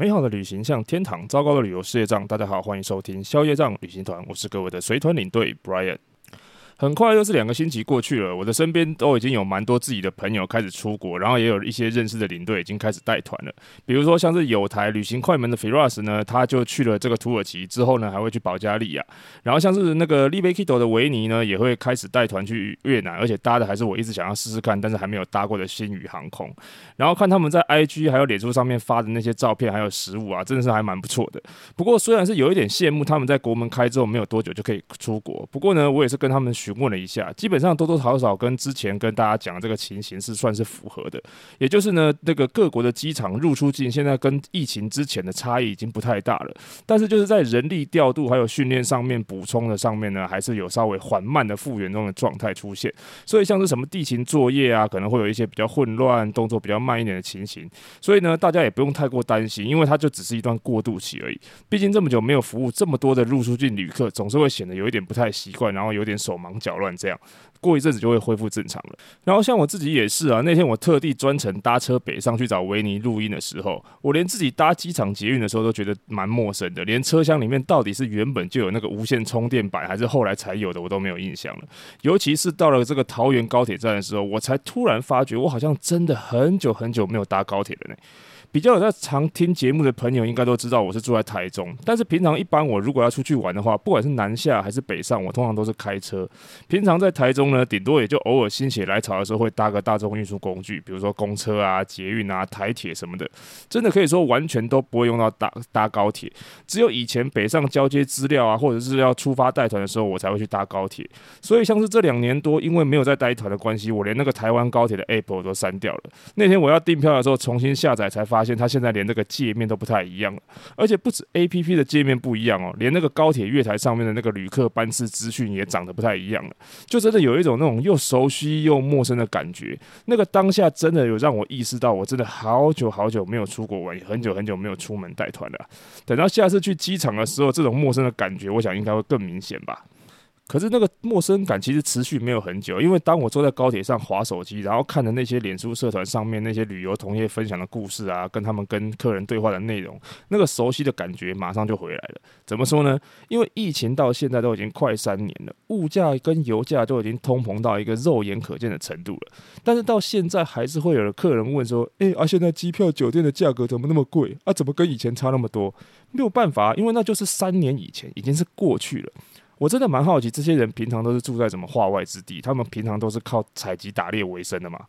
美好的旅行像天堂，糟糕的旅游事业障。大家好，欢迎收听宵夜障旅行团，我是各位的随团领队 Brian。很快又是两个星期过去了，我的身边都已经有蛮多自己的朋友开始出国，然后也有一些认识的领队已经开始带团了。比如说像是有台旅行快门的 Firas 呢，他就去了这个土耳其，之后呢还会去保加利亚。然后像是那个 Live Kido 的维尼呢，也会开始带团去越南，而且搭的还是我一直想要试试看，但是还没有搭过的星宇航空。然后看他们在 IG 还有脸书上面发的那些照片还有食物啊，真的是还蛮不错的。不过虽然是有一点羡慕他们在国门开之后没有多久就可以出国，不过呢，我也是跟他们询问了一下，基本上多多少少跟之前跟大家讲的这个情形是算是符合的，也就是呢，那个各国的机场入出境现在跟疫情之前的差异已经不太大了，但是就是在人力调度还有训练上面补充的上面呢，还是有稍微缓慢的复原中的状态出现，所以像是什么地勤作业啊，可能会有一些比较混乱、动作比较慢一点的情形，所以呢，大家也不用太过担心，因为它就只是一段过渡期而已。毕竟这么久没有服务这么多的入出境旅客，总是会显得有一点不太习惯，然后有点手忙搅乱这样。过一阵子就会恢复正常了。然后像我自己也是啊，那天我特地专程搭车北上去找维尼录音的时候，我连自己搭机场捷运的时候都觉得蛮陌生的，连车厢里面到底是原本就有那个无线充电板，还是后来才有的，我都没有印象了。尤其是到了这个桃园高铁站的时候，我才突然发觉，我好像真的很久很久没有搭高铁了呢。比较有在常听节目的朋友应该都知道我是住在台中，但是平常一般我如果要出去玩的话，不管是南下还是北上，我通常都是开车。平常在台中呢，顶多也就偶尔心血来潮的时候会搭个大众运输工具，比如说公车啊、捷运啊、台铁什么的，真的可以说完全都不会用到搭搭高铁。只有以前北上交接资料啊，或者是要出发带团的时候，我才会去搭高铁。所以像是这两年多，因为没有在带团的关系，我连那个台湾高铁的 App 我都删掉了。那天我要订票的时候，重新下载才发。现它现在连那个界面都不太一样了，而且不止 APP 的界面不一样哦，连那个高铁月台上面的那个旅客班次资讯也长得不太一样了，就真的有一一种那种又熟悉又陌生的感觉。那个当下真的有让我意识到，我真的好久好久没有出国玩，也很久很久没有出门带团了。等到下次去机场的时候，这种陌生的感觉，我想应该会更明显吧。可是那个陌生感其实持续没有很久，因为当我坐在高铁上划手机，然后看的那些脸书社团上面那些旅游同业分享的故事啊，跟他们跟客人对话的内容，那个熟悉的感觉马上就回来了。怎么说呢？因为疫情到现在都已经快三年了，物价跟油价都已经通膨到一个肉眼可见的程度了，但是到现在还是会有的客人问说：“诶，啊，现在机票、酒店的价格怎么那么贵？啊，怎么跟以前差那么多？”没有办法，因为那就是三年以前，已经是过去了。我真的蛮好奇，这些人平常都是住在什么化外之地？他们平常都是靠采集打猎为生的嘛？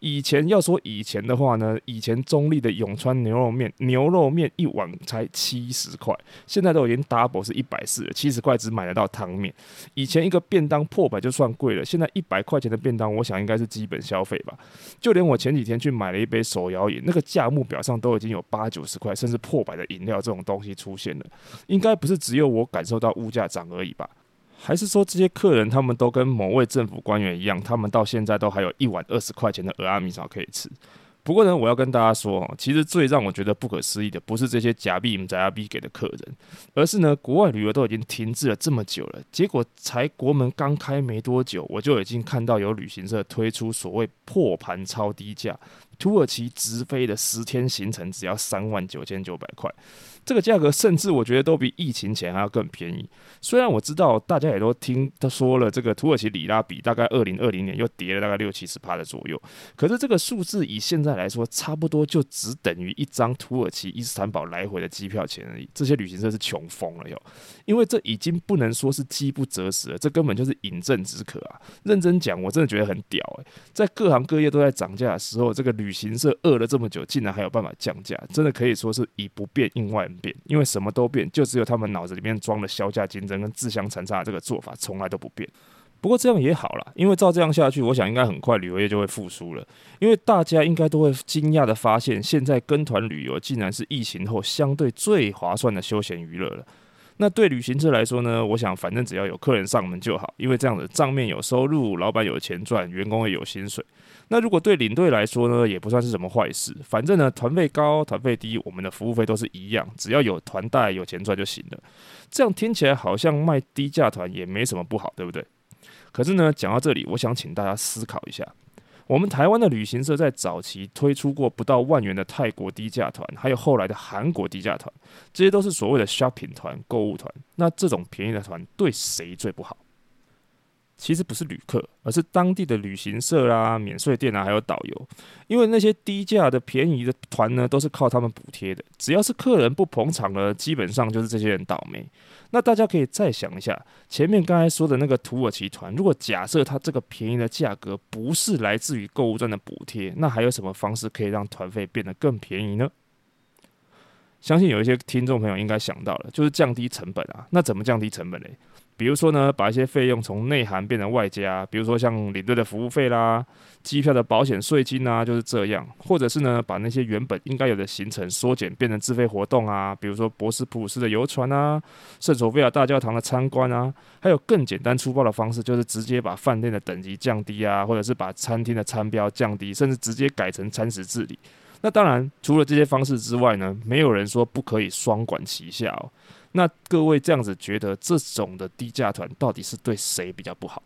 以前要说以前的话呢，以前中立的永川牛肉面，牛肉面一碗才七十块，现在都已经 double 是一百四了，七十块只买得到汤面。以前一个便当破百就算贵了，现在一百块钱的便当，我想应该是基本消费吧。就连我前几天去买了一杯手摇饮，那个价目表上都已经有八九十块，甚至破百的饮料这种东西出现了，应该不是只有我感受到物价涨而已吧？还是说这些客人他们都跟某位政府官员一样，他们到现在都还有一碗二十块钱的蚵仔面线可以吃？不过呢，我要跟大家说，其实最让我觉得不可思议的，不是这些假币、假币给的客人，而是呢，国外旅游都已经停滞了这么久了，结果才国门刚开没多久，我就已经看到有旅行社推出所谓破盘超低价。土耳其直飞的十天行程只要三万九千九百块，这个价格甚至我觉得都比疫情前还要更便宜。虽然我知道大家也都听他说了，这个土耳其里拉比大概二零二零年又跌了大概六七十趴的左右，可是这个数字以现在来说，差不多就只等于一张土耳其伊斯坦堡来回的机票钱而已。这些旅行社是穷疯了哟，因为这已经不能说是饥不择食了，这根本就是饮鸩止渴啊！认真讲，我真的觉得很屌诶、在各行各业都在涨价的时候，这个旅行社饿了这么久，竟然还有办法降价，真的可以说是以不变应万变。因为什么都变，就只有他们脑子里面装的削价竞争跟自相残杀这个做法从来都不变。不过这样也好啦，因为照这样下去，我想应该很快旅游业就会复苏了。因为大家应该都会惊讶的发现，现在跟团旅游竟然是疫情后相对最划算的休闲娱乐了。那对旅行社来说呢，我想反正只要有客人上门就好，因为这样的账面有收入，老板有钱赚，员工也有薪水。那如果对领队来说呢，也不算是什么坏事。反正呢，团费高，团费低，我们的服务费都是一样，只要有团带，有钱赚就行了。这样听起来好像卖低价团也没什么不好，对不对？可是呢，讲到这里，我想请大家思考一下。我们台湾的旅行社在早期推出过不到万元的泰国低价团，还有后来的韩国低价团，这些都是所谓的 shopping 团、购物团。那这种便宜的团对谁最不好？其实不是旅客，而是当地的旅行社啦、啊、免税店啊，还有导游。因为那些低价的、便宜的团呢，都是靠他们补贴的。只要是客人不捧场呢，基本上就是这些人倒霉。那大家可以再想一下，前面刚才说的那个土耳其团，如果假设它这个便宜的价格不是来自于购物站的补贴，那还有什么方式可以让团费变得更便宜呢？相信有一些听众朋友应该想到了，就是降低成本啊。那怎么降低成本嘞？比如说呢，把一些费用从内含变成外加，比如说像领队的服务费啦、机票的保险税金啊，就是这样。或者是呢，把那些原本应该有的行程缩减，变成自费活动啊，比如说博斯普鲁斯的游船啊、圣索菲亚大教堂的参观啊，还有更简单粗暴的方式，就是直接把饭店的等级降低啊，或者是把餐厅的餐标降低，甚至直接改成餐食自理。那当然，除了这些方式之外呢，没有人说不可以双管齐下哦。那各位这样子觉得，这种的低价团到底是对谁比较不好？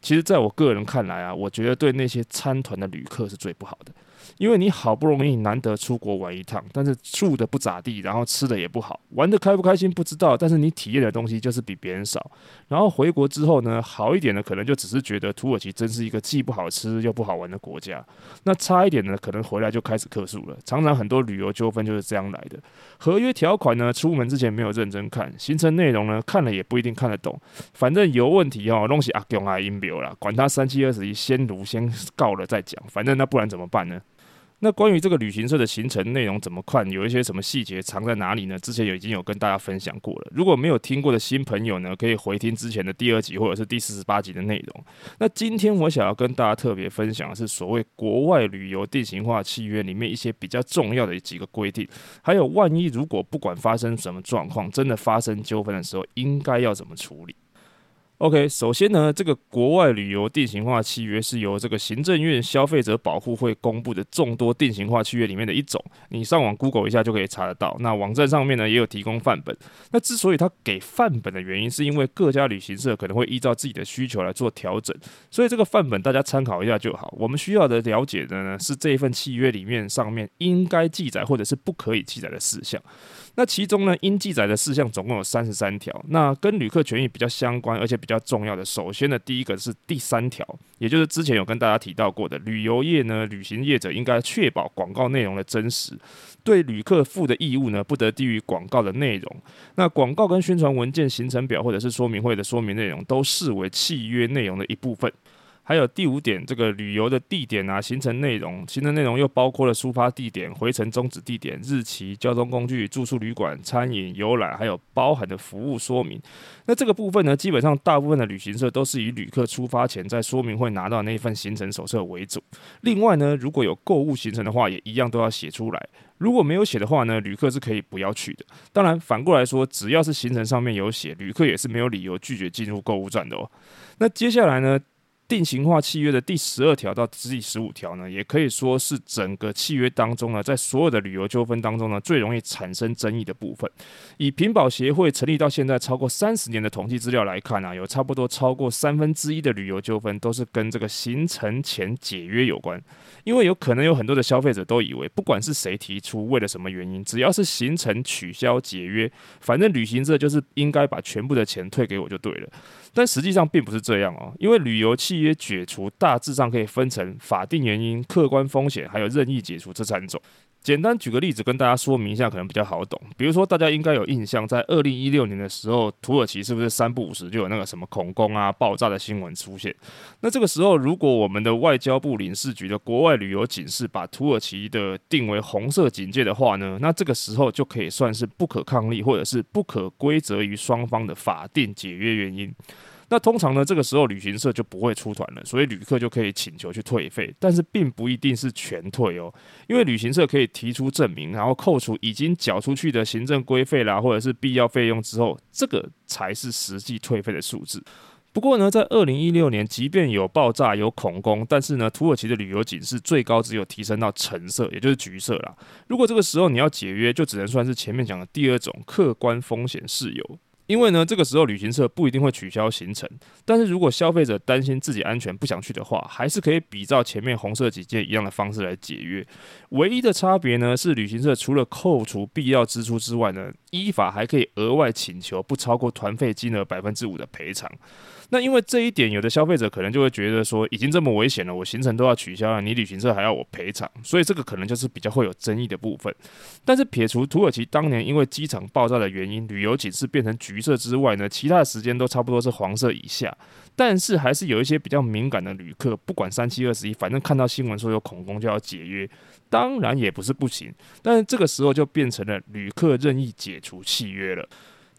其实，在我个人看来啊，我觉得对那些参团的旅客是最不好的。因为你好不容易难得出国玩一趟，但是住的不咋地，然后吃的也不好，玩的开不开心不知道，但是你体验的东西就是比别人少。然后回国之后呢，好一点的可能就只是觉得土耳其真是一个既不好吃又不好玩的国家。那差一点的可能回来就开始客诉了。常常很多旅游纠纷就是这样来的。合约条款呢，出门之前没有认真看，行程内容呢，看了也不一定看得懂。反正有问题哦，东西阿公阿英表啦，管他三七二十一，先读先告了再讲。反正那不然怎么办呢？那关于这个旅行社的行程内容怎么看，有一些什么细节藏在哪里呢？之前也已经有跟大家分享过了。如果没有听过的新朋友呢，可以回听之前的第二集或者是第四十八集的内容。那今天我想要跟大家特别分享的是所谓国外旅游定型化契约里面一些比较重要的几个规定，还有万一如果不管发生什么状况，真的发生纠纷的时候，应该要怎么处理。OK，首先呢，这个国外旅游定型化契约是由这个行政院消费者保护会公布的众多定型化契约里面的一种，你上网 Google 一下就可以查得到。那网站上面呢也有提供范本。那之所以他给范本的原因，是因为各家旅行社可能会依照自己的需求来做调整，所以这个范本大家参考一下就好。我们需要的了解的呢，是这一份契约里面上面应该记载或者是不可以记载的事项。那其中呢，应记载的事项总共有三十三条。那跟旅客权益比较相关，而且比较重要的，首先呢，第一个是第三条，也就是之前有跟大家提到过的，旅游业呢，旅行业者应该确保广告内容的真实，对旅客负的义务呢，不得低于广告的内容。那广告跟宣传文件、行程表或者是说明会的说明内容，都视为契约内容的一部分。还有第五点，这个旅游的地点啊，行程内容，行程内容又包括了出发地点、回程终止地点、日期、交通工具、住宿旅馆、餐饮、游览，还有包含的服务说明。那这个部分呢，基本上大部分的旅行社都是以旅客出发前在说明会拿到那份行程手册为主。另外呢，如果有购物行程的话，也一样都要写出来。如果没有写的话呢，旅客是可以不要去的。当然，反过来说，只要是行程上面有写，旅客也是没有理由拒绝进入购物站的哦。那接下来呢，定型化契约的第十二条到第十五条呢，也可以说是整个契约当中呢，在所有的旅游纠纷当中呢，最容易产生争议的部分。以品保协会成立到现在超过三十年的统计资料来看啊，有差不多超过三分之一的旅游纠纷都是跟这个行程前解约有关。因为有可能有很多的消费者都以为，不管是谁提出，为了什么原因，只要是行程取消解约，反正旅行社就是应该把全部的钱退给我就对了。但实际上并不是这样哦，因为旅游契约解除大致上可以分成法定原因、客观风险，还有任意解除这三种。简单举个例子跟大家说明一下，可能比较好懂。比如说，大家应该有印象，在二零一六年的时候，土耳其是不是三不五时就有那个什么恐攻啊、爆炸的新闻出现？那这个时候，如果我们的外交部领事局的国外旅游警示把土耳其的定为红色警戒的话呢，那这个时候就可以算是不可抗力或者是不可归责于双方的法定解约原因。那通常呢，这个时候旅行社就不会出团了，所以旅客就可以请求去退费，但是并不一定是全退哦，因为旅行社可以提出证明，然后扣除已经缴出去的行政规费啦，或者是必要费用之后，这个才是实际退费的数字。不过呢，在二零一六年，即便有爆炸、有恐攻，但是呢，土耳其的旅游警示最高只有提升到橙色，也就是橘色啦。如果这个时候你要解约，就只能算是前面讲的第二种客观风险事由。因为呢，这个时候旅行社不一定会取消行程，但是如果消费者担心自己安全不想去的话，还是可以比照前面红色几件一样的方式来解约。唯一的差别呢，是旅行社除了扣除必要支出之外呢，依法还可以额外请求不超过团费金额百分之五的赔偿。那因为这一点，有的消费者可能就会觉得说，已经这么危险了，我行程都要取消了，你旅行社还要我赔偿，所以这个可能就是比较会有争议的部分。但是撇除土耳其当年因为机场爆炸的原因，旅游警示变成橘色之外呢，其他的时间都差不多是黄色以下。但是还是有一些比较敏感的旅客，不管三七二十一，反正看到新闻说有恐攻就要解约，当然也不是不行。但是这个时候就变成了旅客任意解除契约了。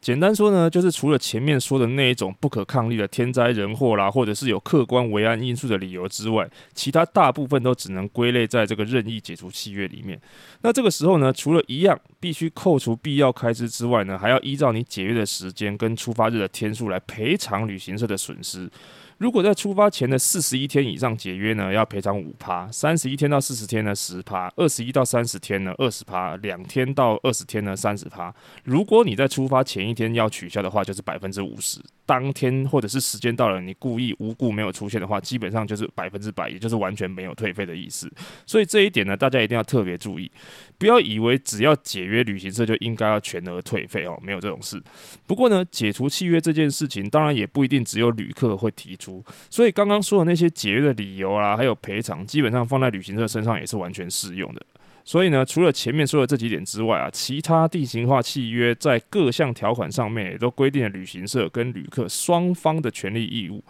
简单说呢，就是除了前面说的那一种不可抗力的天灾人祸啦，或者是有客观危安因素的理由之外，其他大部分都只能归类在这个任意解除契约里面。那这个时候呢，除了一样必须扣除必要开支之外呢，还要依照你解约的时间跟出发日的天数来赔偿旅行社的损失。如果在出发前的四十一天以上解约呢，要赔偿五趴；三十一天到四十天呢，十趴；二十一到三十天呢，二十趴；两天到二十天呢，三十趴。如果你在出发前一天要取消的话，就是百分之五十。当天或者是时间到了，你故意无故没有出现的话，基本上就是百分之百，也就是完全没有退费的意思。所以这一点呢，大家一定要特别注意，不要以为只要解约，旅行社就应该要全额退费哦，没有这种事。不过呢，解除契约这件事情，当然也不一定只有旅客会提出。所以刚刚说的那些解约的理由啊，还有赔偿，基本上放在旅行社身上也是完全适用的。所以呢，除了前面说的这几点之外啊，其他定型化契约在各项条款上面也都规定了旅行社跟旅客双方的权利义务。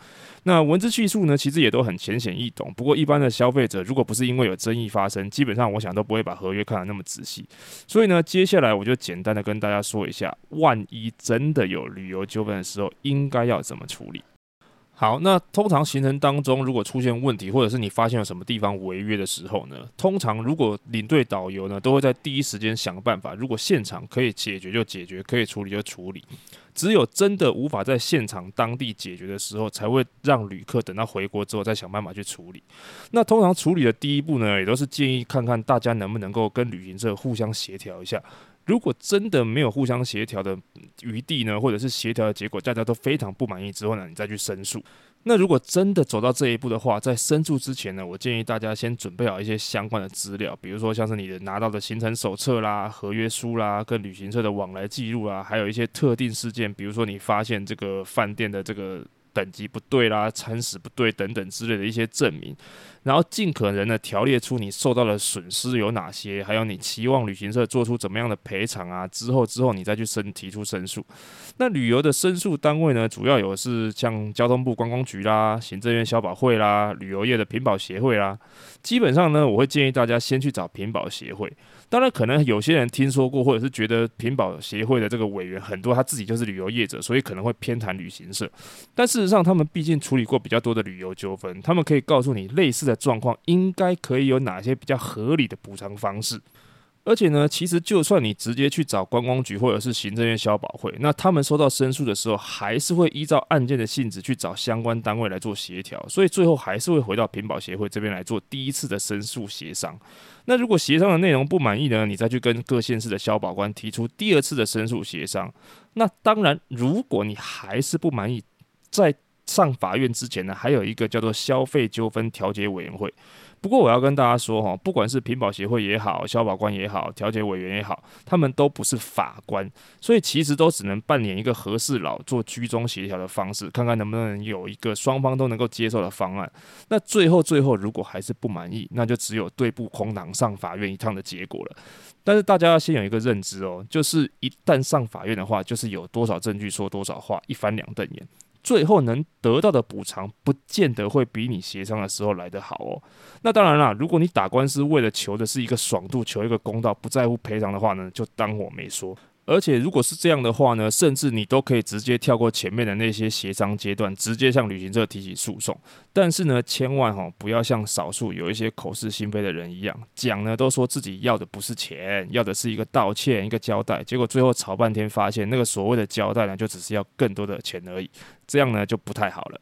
那文字叙述呢，其实也都很浅显易懂。不过一般的消费者，如果不是因为有争议发生，基本上我想都不会把合约看得那么仔细。所以呢，接下来我就简单的跟大家说一下，万一真的有旅游纠纷的时候，应该要怎么处理。好，那通常行程当中如果出现问题，或者是你发现有什么地方违约的时候呢，通常如果领队导游呢都会在第一时间想办法，如果现场可以解决就解决，可以处理就处理。只有真的无法在现场当地解决的时候，才会让旅客等到回国之后再想办法去处理。那通常处理的第一步呢，也都是建议看看大家能不能够跟旅行社互相协调一下。如果真的没有互相协调的余地呢，或者是协调的结果大家都非常不满意之后呢，你再去申诉。那如果真的走到这一步的话，在申诉之前呢，我建议大家先准备好一些相关的资料，比如说像是你的拿到的行程手册啦、合约书啦、跟旅行社的往来记录啊，还有一些特定事件，比如说你发现这个饭店的这个。等级不对啦，餐食不对等等之类的一些证明，然后尽可能的条列出你受到的损失有哪些，还有你期望旅行社做出怎么样的赔偿啊，之后之后你再去申提出申诉。那旅游的申诉单位呢，主要有是像交通部观光局啦、行政院消保会啦、旅游业的品保协会啦。基本上呢，我会建议大家先去找品保协会。当然，可能有些人听说过，或者是觉得品保协会的这个委员很多，他自己就是旅游业者，所以可能会偏袒旅行社。但事实上，他们毕竟处理过比较多的旅游纠纷，他们可以告诉你类似的状况应该可以有哪些比较合理的补偿方式。而且呢，其实就算你直接去找观光局或者是行政院消保会，那他们收到申诉的时候，还是会依照案件的性质去找相关单位来做协调，所以最后还是会回到品保协会这边来做第一次的申诉协商。那如果协商的内容不满意呢，你再去跟各县市的消保官提出第二次的申诉协商。那当然，如果你还是不满意，在上法院之前呢，还有一个叫做消费纠纷调解委员会。不过我要跟大家说哈，不管是品保协会也好，消保官也好，调解委员也好，他们都不是法官，所以其实都只能扮演一个和事佬，做居中协调的方式，看看能不能有一个双方都能够接受的方案。那最后最后如果还是不满意，那就只有对簿空堂上法院一趟的结果了。但是大家要先有一个认知哦，就是一旦上法院的话，就是有多少证据说多少话，一翻两瞪眼。最后能得到的补偿，不见得会比你协商的时候来得好哦。那当然啦，如果你打官司为了求的是一个爽度，求一个公道，不在乎赔偿的话呢，就当我没说。而且如果是这样的话呢，甚至你都可以直接跳过前面的那些协商阶段，直接向旅行社提起诉讼。但是呢，千万哈不要像少数有一些口是心非的人一样，讲呢都说自己要的不是钱，要的是一个道歉、一个交代。结果最后吵半天，发现那个所谓的交代呢，就只是要更多的钱而已。这样呢就不太好了。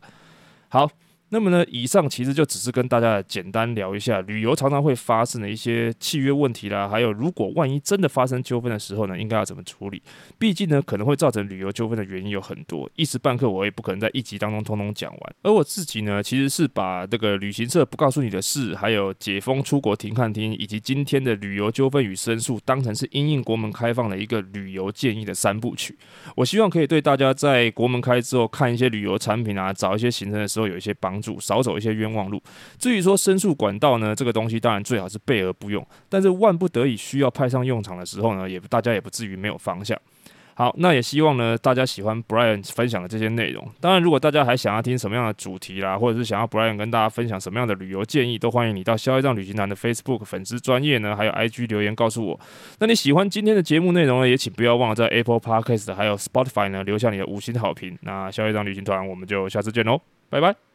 好。那么呢，以上其实就只是跟大家简单聊一下旅游常常会发生的一些契约问题啦，还有如果万一真的发生纠纷的时候呢，应该要怎么处理？毕竟呢，可能会造成旅游纠纷的原因有很多，一时半刻我也不可能在一集当中通通讲完。而我自己呢，其实是把这个旅行社不告诉你的事，还有解封出国停看听，以及今天的旅游纠纷与申诉，当成是因应国门开放的一个旅游建议的三部曲。我希望可以对大家在国门开之后看一些旅游产品啊，找一些行程的时候有一些帮助。少走一些冤枉路。至于说申诉管道呢，这个东西当然最好是备而不用，但是万不得已需要派上用场的时候呢，也大家也不至于没有方向。好，那也希望呢大家喜欢 Brian 分享的这些内容。当然，如果大家还想要听什么样的主题啦，或者是想要 Brian 跟大家分享什么样的旅游建议，都欢迎你到消业障旅行团的 Facebook 粉丝专页呢，还有 IG 留言告诉我。那你喜欢今天的节目内容呢，也请不要忘了在 Apple Podcast 还有 Spotify 呢留下你的五星好评。那消业障旅行团，我们就下次见喽，拜拜。